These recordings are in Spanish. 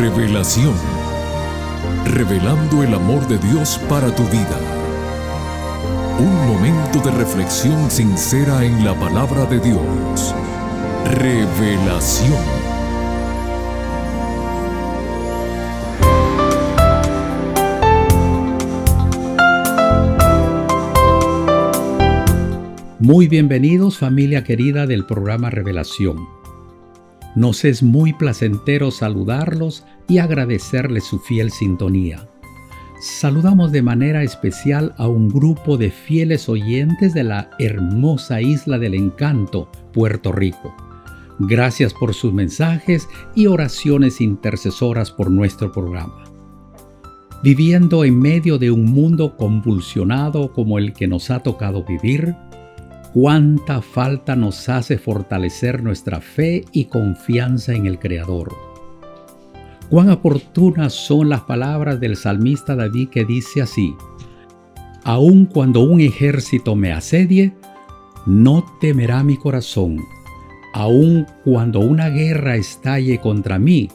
Revelación. Revelando el amor de Dios para tu vida. Un momento de reflexión sincera en la palabra de Dios. Revelación. Muy bienvenidos familia querida del programa Revelación. Nos es muy placentero saludarlos y agradecerles su fiel sintonía. Saludamos de manera especial a un grupo de fieles oyentes de la hermosa isla del encanto, Puerto Rico. Gracias por sus mensajes y oraciones intercesoras por nuestro programa. Viviendo en medio de un mundo convulsionado como el que nos ha tocado vivir, cuánta falta nos hace fortalecer nuestra fe y confianza en el Creador. Cuán oportunas son las palabras del salmista David que dice así, Aun cuando un ejército me asedie, no temerá mi corazón. Aun cuando una guerra estalle contra mí,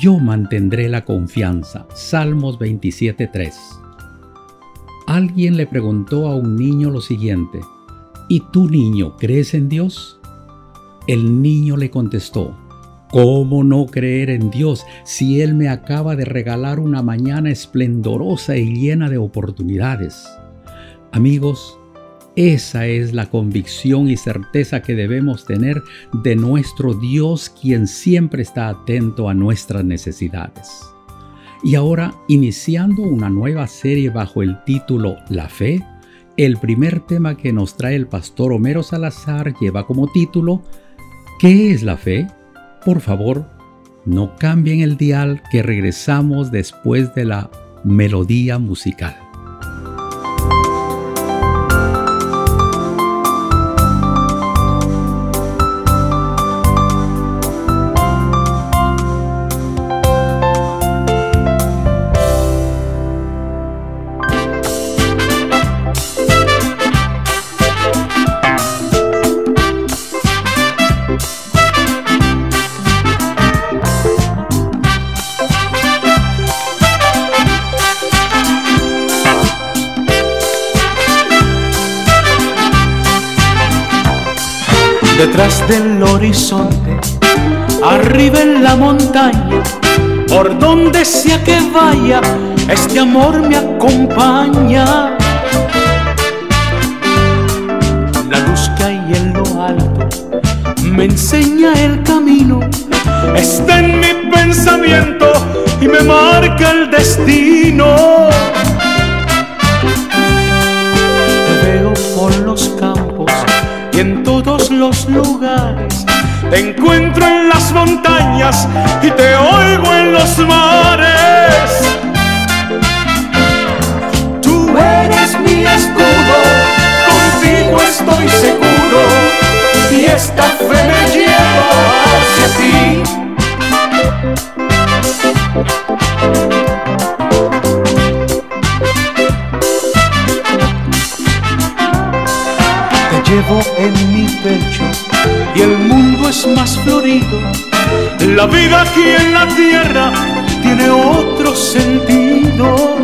yo mantendré la confianza. Salmos 27.3. Alguien le preguntó a un niño lo siguiente, ¿Y tú niño crees en Dios? El niño le contestó, ¿Cómo no creer en Dios si Él me acaba de regalar una mañana esplendorosa y llena de oportunidades? Amigos, esa es la convicción y certeza que debemos tener de nuestro Dios quien siempre está atento a nuestras necesidades. Y ahora, iniciando una nueva serie bajo el título La Fe, el primer tema que nos trae el pastor Homero Salazar lleva como título ¿Qué es la fe? Por favor, no cambien el dial que regresamos después de la melodía musical. Detrás del horizonte, arriba en la montaña, por donde sea que vaya, este amor me acompaña. La luz que hay en lo alto me enseña el camino, está en mi pensamiento y me marca el destino. Te veo por los campos y en todos los lugares. Te encuentro en las montañas y te oigo en los mares. En mi pecho y el mundo es más florido. La vida aquí en la tierra tiene otro sentido.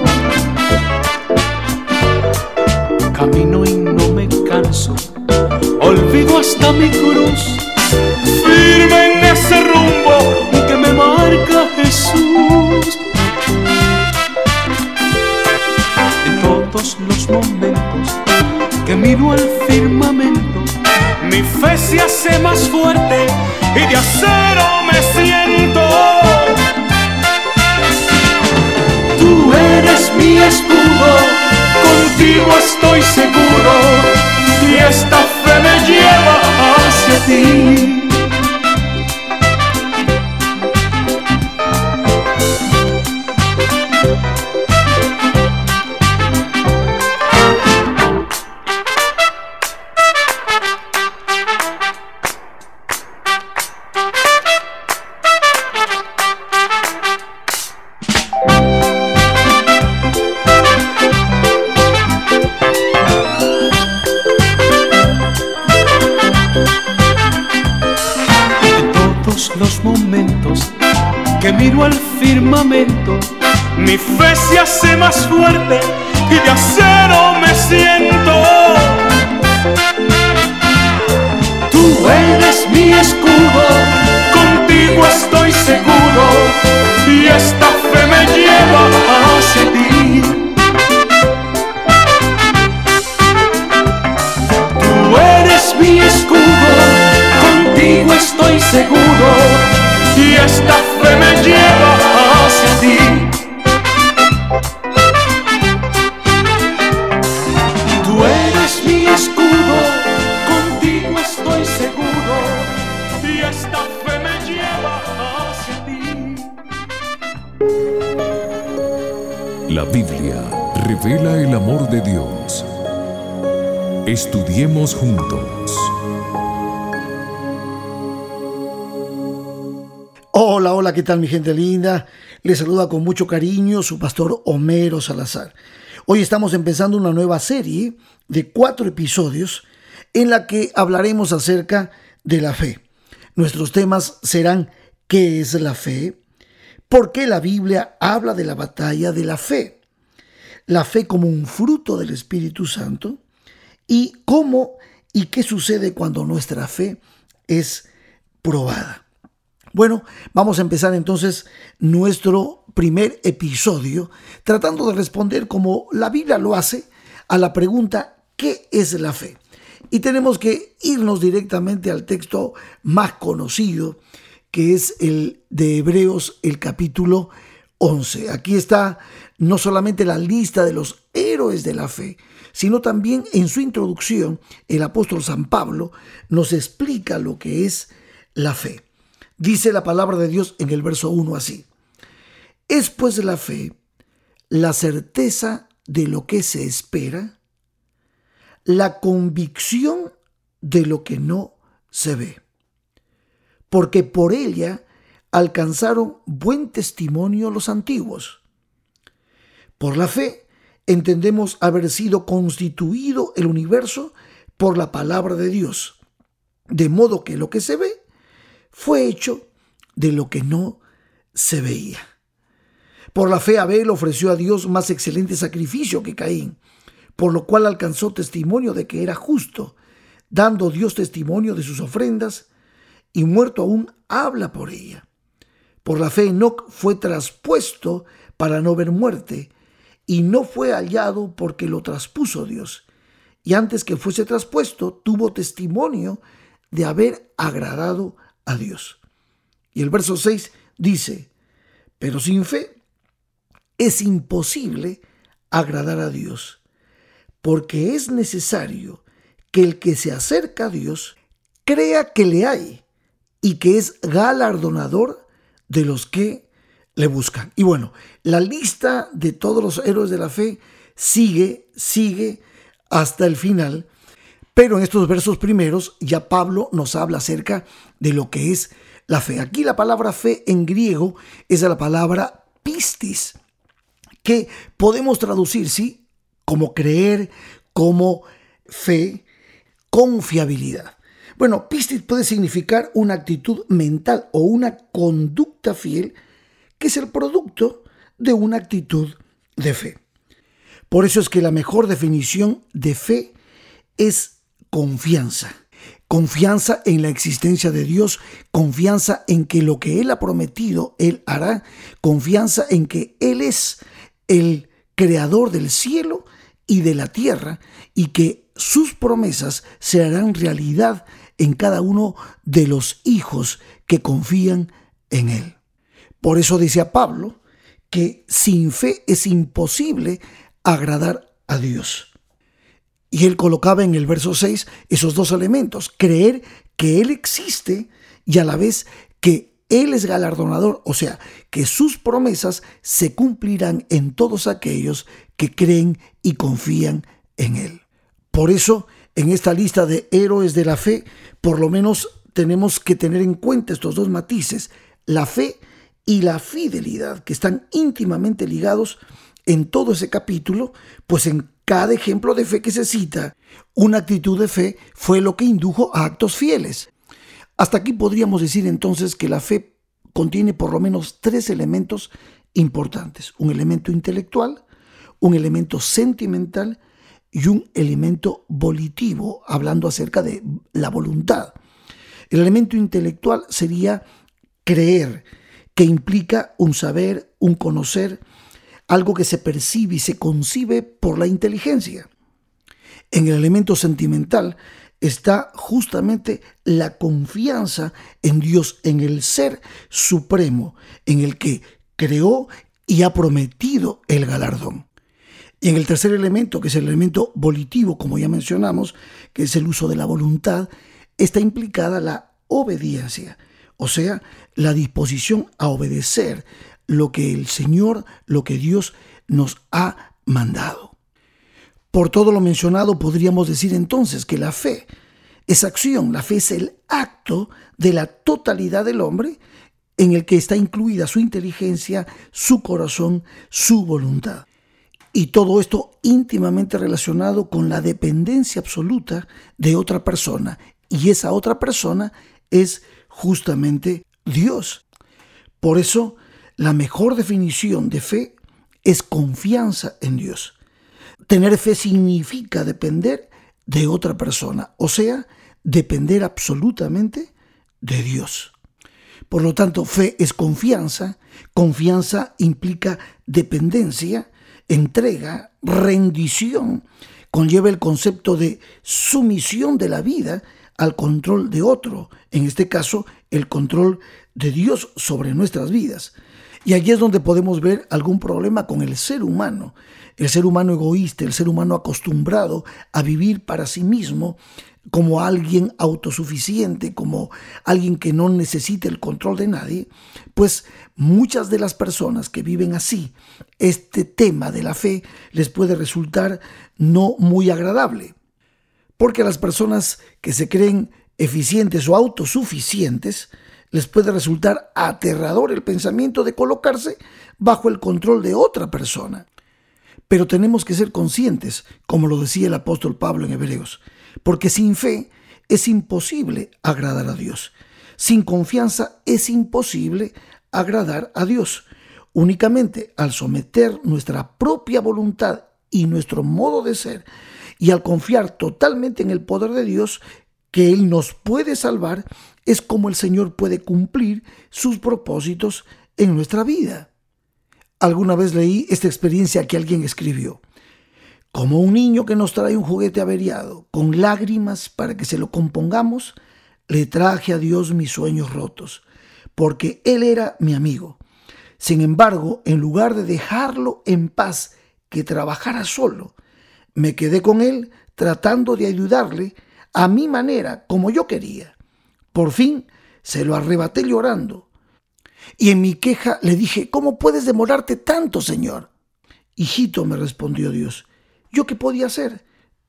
Camino y no me canso, olvido hasta mi cruz, firme en ese rumbo que me marca Jesús. En todos los momentos que miro al mi fe se hace más fuerte y de acero me siento. Tú eres mi escudo, contigo estoy seguro y esta fe me lleva hacia ti. Firmamento, mi fe se hace más fuerte y de acero me siento. Tú eres mi escudo, contigo estoy seguro y esta fe me lleva hacia ti. Tú eres mi escudo, contigo estoy seguro y esta fe me lleva hacia ti. Tú eres mi escudo, contigo estoy seguro y esta fe me lleva hacia ti. La Biblia revela el amor de Dios. Estudiemos juntos. Hola, hola, ¿qué tal mi gente linda? Les saluda con mucho cariño su pastor Homero Salazar. Hoy estamos empezando una nueva serie de cuatro episodios en la que hablaremos acerca de la fe. Nuestros temas serán ¿qué es la fe? ¿Por qué la Biblia habla de la batalla de la fe? La fe como un fruto del Espíritu Santo y cómo y qué sucede cuando nuestra fe es probada. Bueno, vamos a empezar entonces nuestro primer episodio tratando de responder como la Biblia lo hace a la pregunta ¿qué es la fe? Y tenemos que irnos directamente al texto más conocido que es el de Hebreos, el capítulo 11. Aquí está no solamente la lista de los héroes de la fe, sino también en su introducción el apóstol San Pablo nos explica lo que es la fe. Dice la palabra de Dios en el verso 1 así. Es pues la fe la certeza de lo que se espera, la convicción de lo que no se ve. Porque por ella alcanzaron buen testimonio los antiguos. Por la fe entendemos haber sido constituido el universo por la palabra de Dios, de modo que lo que se ve fue hecho de lo que no se veía. Por la fe Abel ofreció a Dios más excelente sacrificio que Caín, por lo cual alcanzó testimonio de que era justo, dando Dios testimonio de sus ofrendas, y muerto aún habla por ella. Por la fe Enoch fue traspuesto para no ver muerte, y no fue hallado porque lo traspuso Dios. Y antes que fuese traspuesto, tuvo testimonio de haber agradado a Dios. Y el verso 6 dice, pero sin fe es imposible agradar a Dios, porque es necesario que el que se acerca a Dios crea que le hay y que es galardonador de los que le buscan. Y bueno, la lista de todos los héroes de la fe sigue, sigue hasta el final pero en estos versos primeros ya Pablo nos habla acerca de lo que es la fe. Aquí la palabra fe en griego es la palabra pistis, que podemos traducir, sí, como creer, como fe, confiabilidad. Bueno, pistis puede significar una actitud mental o una conducta fiel que es el producto de una actitud de fe. Por eso es que la mejor definición de fe es confianza. Confianza en la existencia de Dios, confianza en que lo que Él ha prometido, Él hará, confianza en que Él es el creador del cielo y de la tierra y que sus promesas se harán realidad en cada uno de los hijos que confían en Él. Por eso dice a Pablo que sin fe es imposible agradar a Dios. Y él colocaba en el verso 6 esos dos elementos, creer que Él existe y a la vez que Él es galardonador, o sea, que sus promesas se cumplirán en todos aquellos que creen y confían en Él. Por eso, en esta lista de héroes de la fe, por lo menos tenemos que tener en cuenta estos dos matices, la fe y la fidelidad, que están íntimamente ligados en todo ese capítulo, pues en cada ejemplo de fe que se cita, una actitud de fe fue lo que indujo a actos fieles. Hasta aquí podríamos decir entonces que la fe contiene por lo menos tres elementos importantes. Un elemento intelectual, un elemento sentimental y un elemento volitivo, hablando acerca de la voluntad. El elemento intelectual sería creer, que implica un saber, un conocer, algo que se percibe y se concibe por la inteligencia. En el elemento sentimental está justamente la confianza en Dios, en el ser supremo, en el que creó y ha prometido el galardón. Y en el tercer elemento, que es el elemento volitivo, como ya mencionamos, que es el uso de la voluntad, está implicada la obediencia, o sea, la disposición a obedecer lo que el Señor, lo que Dios nos ha mandado. Por todo lo mencionado, podríamos decir entonces que la fe es acción, la fe es el acto de la totalidad del hombre en el que está incluida su inteligencia, su corazón, su voluntad. Y todo esto íntimamente relacionado con la dependencia absoluta de otra persona. Y esa otra persona es justamente Dios. Por eso, la mejor definición de fe es confianza en Dios. Tener fe significa depender de otra persona, o sea, depender absolutamente de Dios. Por lo tanto, fe es confianza, confianza implica dependencia, entrega, rendición, conlleva el concepto de sumisión de la vida al control de otro, en este caso el control de Dios sobre nuestras vidas. Y allí es donde podemos ver algún problema con el ser humano, el ser humano egoísta, el ser humano acostumbrado a vivir para sí mismo como alguien autosuficiente, como alguien que no necesita el control de nadie, pues muchas de las personas que viven así, este tema de la fe les puede resultar no muy agradable. Porque las personas que se creen eficientes o autosuficientes, les puede resultar aterrador el pensamiento de colocarse bajo el control de otra persona. Pero tenemos que ser conscientes, como lo decía el apóstol Pablo en Hebreos, porque sin fe es imposible agradar a Dios. Sin confianza es imposible agradar a Dios. Únicamente al someter nuestra propia voluntad y nuestro modo de ser y al confiar totalmente en el poder de Dios, que Él nos puede salvar, es como el Señor puede cumplir sus propósitos en nuestra vida. Alguna vez leí esta experiencia que alguien escribió. Como un niño que nos trae un juguete averiado, con lágrimas para que se lo compongamos, le traje a Dios mis sueños rotos, porque Él era mi amigo. Sin embargo, en lugar de dejarlo en paz, que trabajara solo, me quedé con Él tratando de ayudarle a mi manera, como yo quería. Por fin se lo arrebaté llorando. Y en mi queja le dije, ¿cómo puedes demorarte tanto, Señor? Hijito, me respondió Dios, ¿Yo qué podía hacer?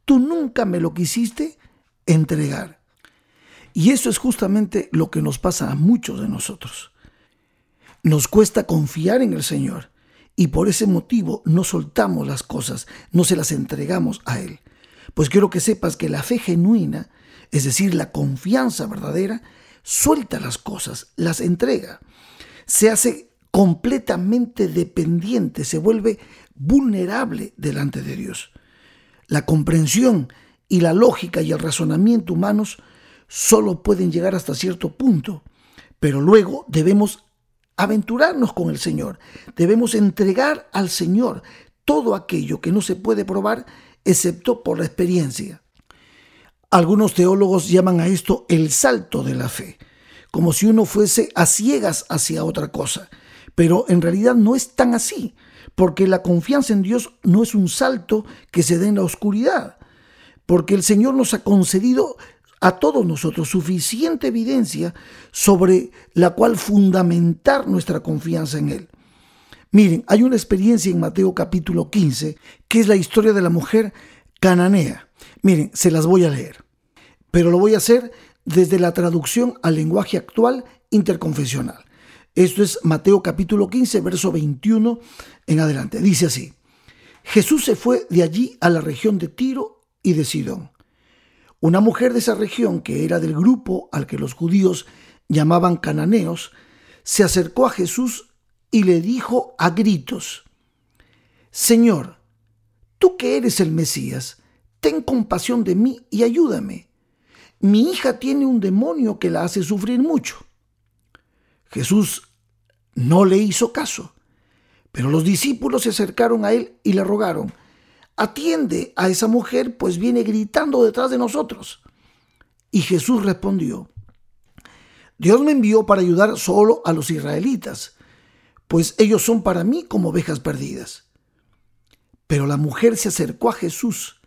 Tú nunca me lo quisiste entregar. Y eso es justamente lo que nos pasa a muchos de nosotros. Nos cuesta confiar en el Señor y por ese motivo no soltamos las cosas, no se las entregamos a Él. Pues quiero que sepas que la fe genuina, es decir, la confianza verdadera, suelta las cosas, las entrega, se hace completamente dependiente, se vuelve vulnerable delante de Dios. La comprensión y la lógica y el razonamiento humanos solo pueden llegar hasta cierto punto, pero luego debemos aventurarnos con el Señor, debemos entregar al Señor todo aquello que no se puede probar excepto por la experiencia. Algunos teólogos llaman a esto el salto de la fe, como si uno fuese a ciegas hacia otra cosa pero en realidad no es tan así, porque la confianza en Dios no es un salto que se dé en la oscuridad, porque el Señor nos ha concedido a todos nosotros suficiente evidencia sobre la cual fundamentar nuestra confianza en Él. Miren, hay una experiencia en Mateo capítulo 15, que es la historia de la mujer cananea. Miren, se las voy a leer, pero lo voy a hacer desde la traducción al lenguaje actual interconfesional. Esto es Mateo capítulo 15, verso 21 en adelante. Dice así, Jesús se fue de allí a la región de Tiro y de Sidón. Una mujer de esa región, que era del grupo al que los judíos llamaban cananeos, se acercó a Jesús y le dijo a gritos, Señor, tú que eres el Mesías, ten compasión de mí y ayúdame. Mi hija tiene un demonio que la hace sufrir mucho. Jesús no le hizo caso, pero los discípulos se acercaron a él y le rogaron, atiende a esa mujer, pues viene gritando detrás de nosotros. Y Jesús respondió, Dios me envió para ayudar solo a los israelitas, pues ellos son para mí como ovejas perdidas. Pero la mujer se acercó a Jesús,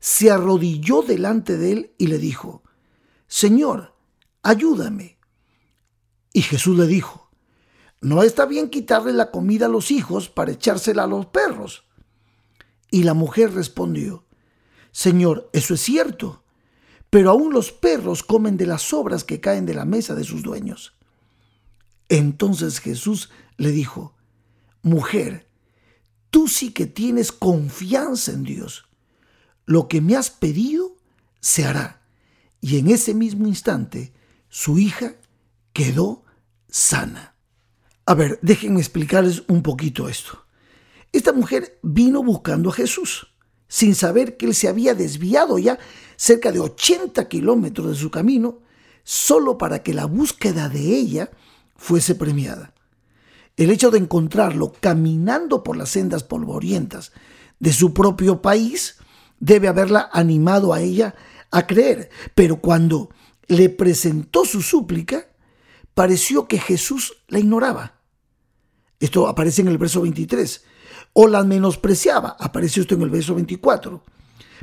se arrodilló delante de él y le dijo, Señor, ayúdame. Y Jesús le dijo, no está bien quitarle la comida a los hijos para echársela a los perros. Y la mujer respondió, Señor, eso es cierto, pero aún los perros comen de las sobras que caen de la mesa de sus dueños. Entonces Jesús le dijo, Mujer, tú sí que tienes confianza en Dios. Lo que me has pedido se hará. Y en ese mismo instante su hija quedó sana. A ver, déjenme explicarles un poquito esto. Esta mujer vino buscando a Jesús, sin saber que él se había desviado ya cerca de 80 kilómetros de su camino, solo para que la búsqueda de ella fuese premiada. El hecho de encontrarlo caminando por las sendas polvorientas de su propio país debe haberla animado a ella a creer, pero cuando le presentó su súplica, pareció que Jesús la ignoraba. Esto aparece en el verso 23 o la menospreciaba. Apareció esto en el verso 24.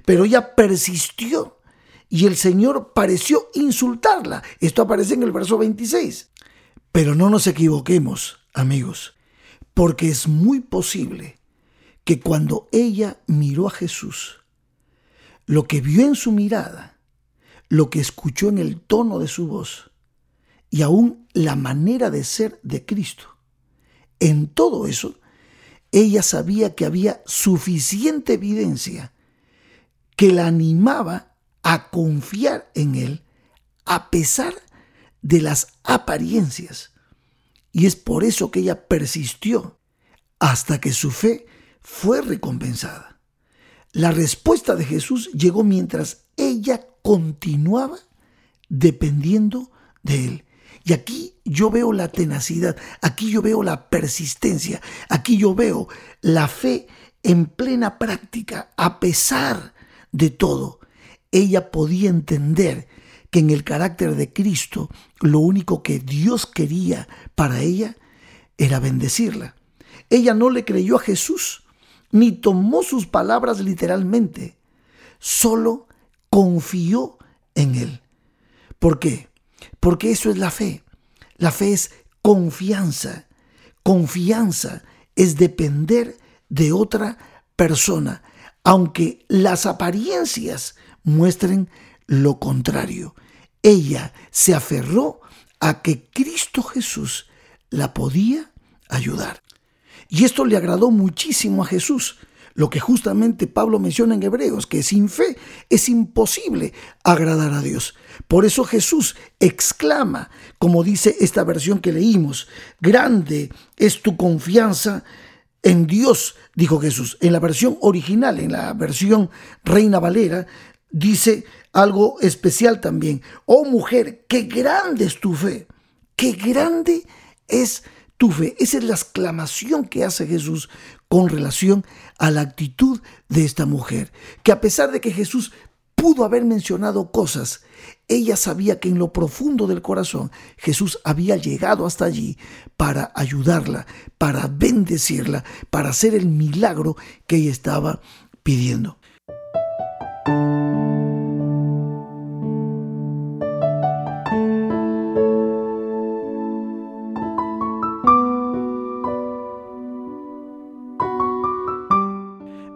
Pero ella persistió y el Señor pareció insultarla. Esto aparece en el verso 26. Pero no nos equivoquemos, amigos, porque es muy posible que cuando ella miró a Jesús, lo que vio en su mirada, lo que escuchó en el tono de su voz y aún la manera de ser de Cristo, en todo eso ella sabía que había suficiente evidencia que la animaba a confiar en él a pesar de las apariencias. Y es por eso que ella persistió hasta que su fe fue recompensada. La respuesta de Jesús llegó mientras ella continuaba dependiendo de él. Y aquí yo veo la tenacidad, aquí yo veo la persistencia, aquí yo veo la fe en plena práctica, a pesar de todo. Ella podía entender que en el carácter de Cristo lo único que Dios quería para ella era bendecirla. Ella no le creyó a Jesús, ni tomó sus palabras literalmente, solo confió en Él. ¿Por qué? Porque eso es la fe. La fe es confianza. Confianza es depender de otra persona, aunque las apariencias muestren lo contrario. Ella se aferró a que Cristo Jesús la podía ayudar. Y esto le agradó muchísimo a Jesús, lo que justamente Pablo menciona en Hebreos, que sin fe es imposible agradar a Dios. Por eso Jesús exclama, como dice esta versión que leímos, grande es tu confianza en Dios, dijo Jesús. En la versión original, en la versión Reina Valera, dice algo especial también. Oh mujer, qué grande es tu fe, qué grande es tu fe. Esa es la exclamación que hace Jesús con relación a la actitud de esta mujer, que a pesar de que Jesús pudo haber mencionado cosas, ella sabía que en lo profundo del corazón Jesús había llegado hasta allí para ayudarla, para bendecirla, para hacer el milagro que ella estaba pidiendo.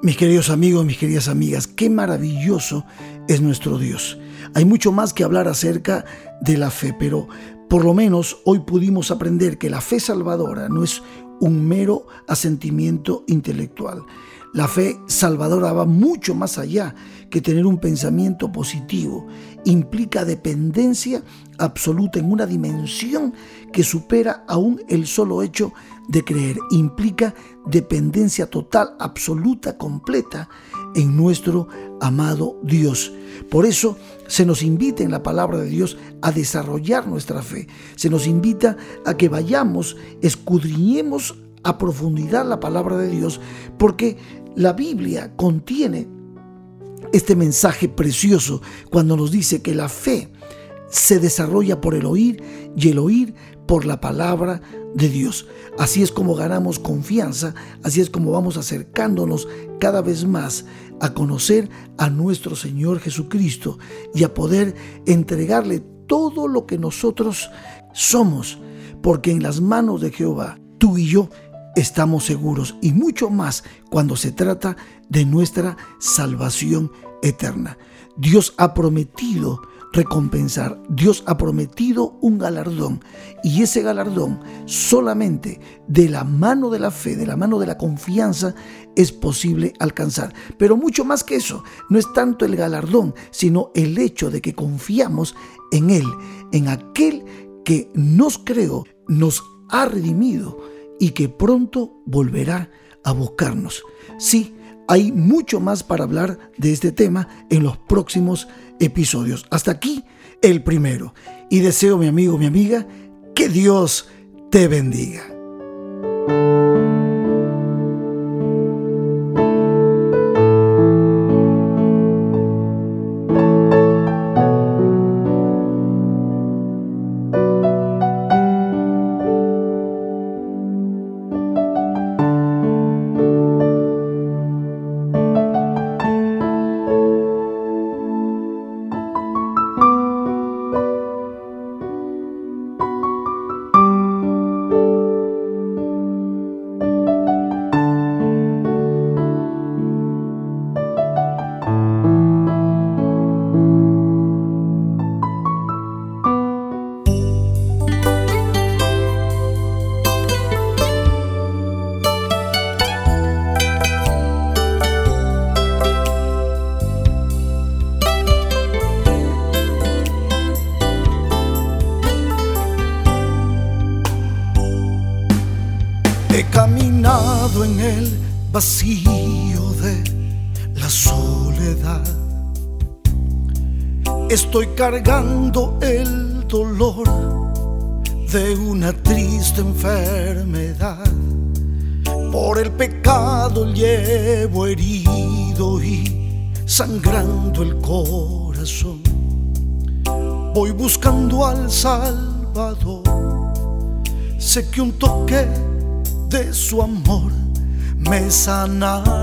Mis queridos amigos, mis queridas amigas, qué maravilloso es nuestro Dios. Hay mucho más que hablar acerca de la fe, pero por lo menos hoy pudimos aprender que la fe salvadora no es un mero asentimiento intelectual. La fe salvadora va mucho más allá que tener un pensamiento positivo implica dependencia absoluta en una dimensión que supera aún el solo hecho de creer. Implica dependencia total, absoluta, completa en nuestro amado Dios. Por eso se nos invita en la palabra de Dios a desarrollar nuestra fe. Se nos invita a que vayamos, escudriñemos a profundidad la palabra de Dios, porque la Biblia contiene este mensaje precioso cuando nos dice que la fe se desarrolla por el oír y el oír por la palabra de Dios. Así es como ganamos confianza, así es como vamos acercándonos cada vez más a conocer a nuestro Señor Jesucristo y a poder entregarle todo lo que nosotros somos, porque en las manos de Jehová, tú y yo estamos seguros y mucho más cuando se trata de nuestra salvación eterna. Dios ha prometido recompensar. Dios ha prometido un galardón y ese galardón solamente de la mano de la fe, de la mano de la confianza es posible alcanzar. Pero mucho más que eso, no es tanto el galardón, sino el hecho de que confiamos en Él, en aquel que nos creó, nos ha redimido y que pronto volverá a buscarnos. Sí, hay mucho más para hablar de este tema en los próximos episodios. Hasta aquí el primero. Y deseo, mi amigo, mi amiga, que Dios te bendiga. Triste enfermedad. Por el pecado llevo herido y sangrando el corazón. Voy buscando al Salvador. Sé que un toque de su amor me sanará.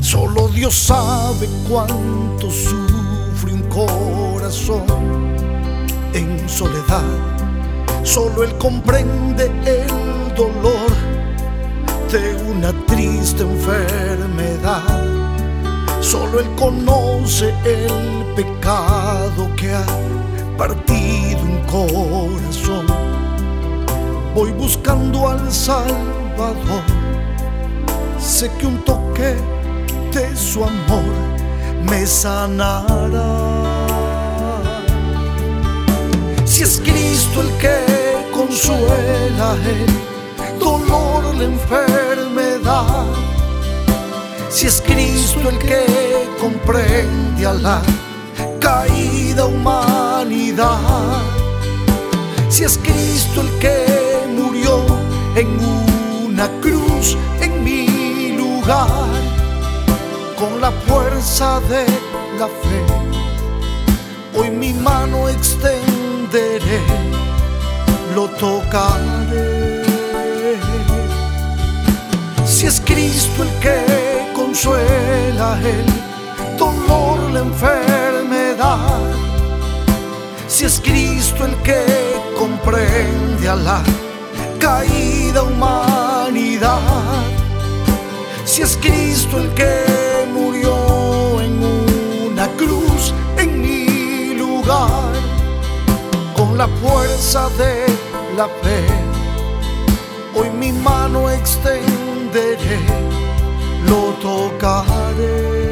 Solo Dios sabe cuánto sufre un corazón en soledad. Solo Él comprende el dolor de una triste enfermedad. Solo Él conoce el pecado que ha partido un corazón Voy buscando al Salvador. Sé que un toque de su amor me sanará. Si es Cristo el que consuela el dolor, la enfermedad. Si es Cristo el que comprende a la caída humanidad. Si es Cristo el que en una cruz en mi lugar, con la fuerza de la fe. Hoy mi mano lo tocaré. Si es Cristo el que consuela el dolor, la enfermedad. Si es Cristo el que comprende a la caída humanidad. Si es Cristo el que la fuerza de la fe, hoy mi mano extenderé, lo tocaré.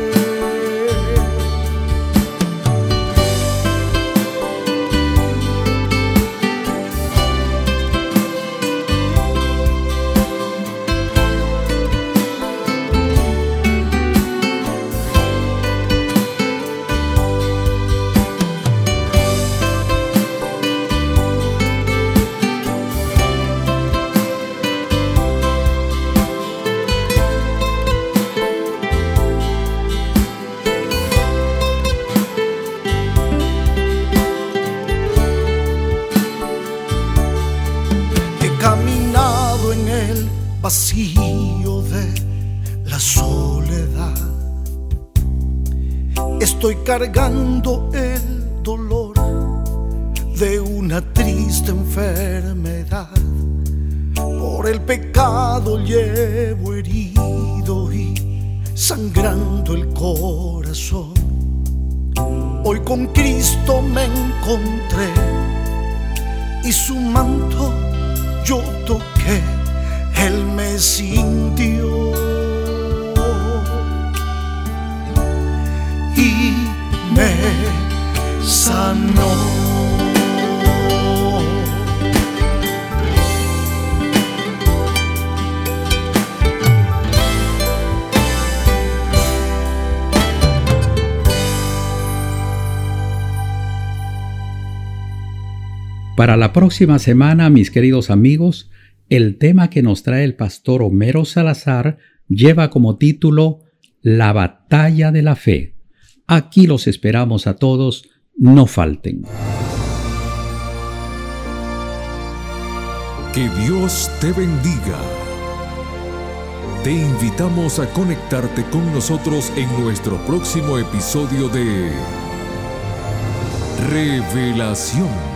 Vacío de la soledad. Estoy cargando el dolor de una triste enfermedad. Por el pecado llevo herido y sangrando el corazón. Hoy con Cristo me encontré y su manto yo toqué, Él me sintió y me sanó. Para la próxima semana, mis queridos amigos, el tema que nos trae el pastor Homero Salazar lleva como título La batalla de la fe. Aquí los esperamos a todos, no falten. Que Dios te bendiga. Te invitamos a conectarte con nosotros en nuestro próximo episodio de Revelación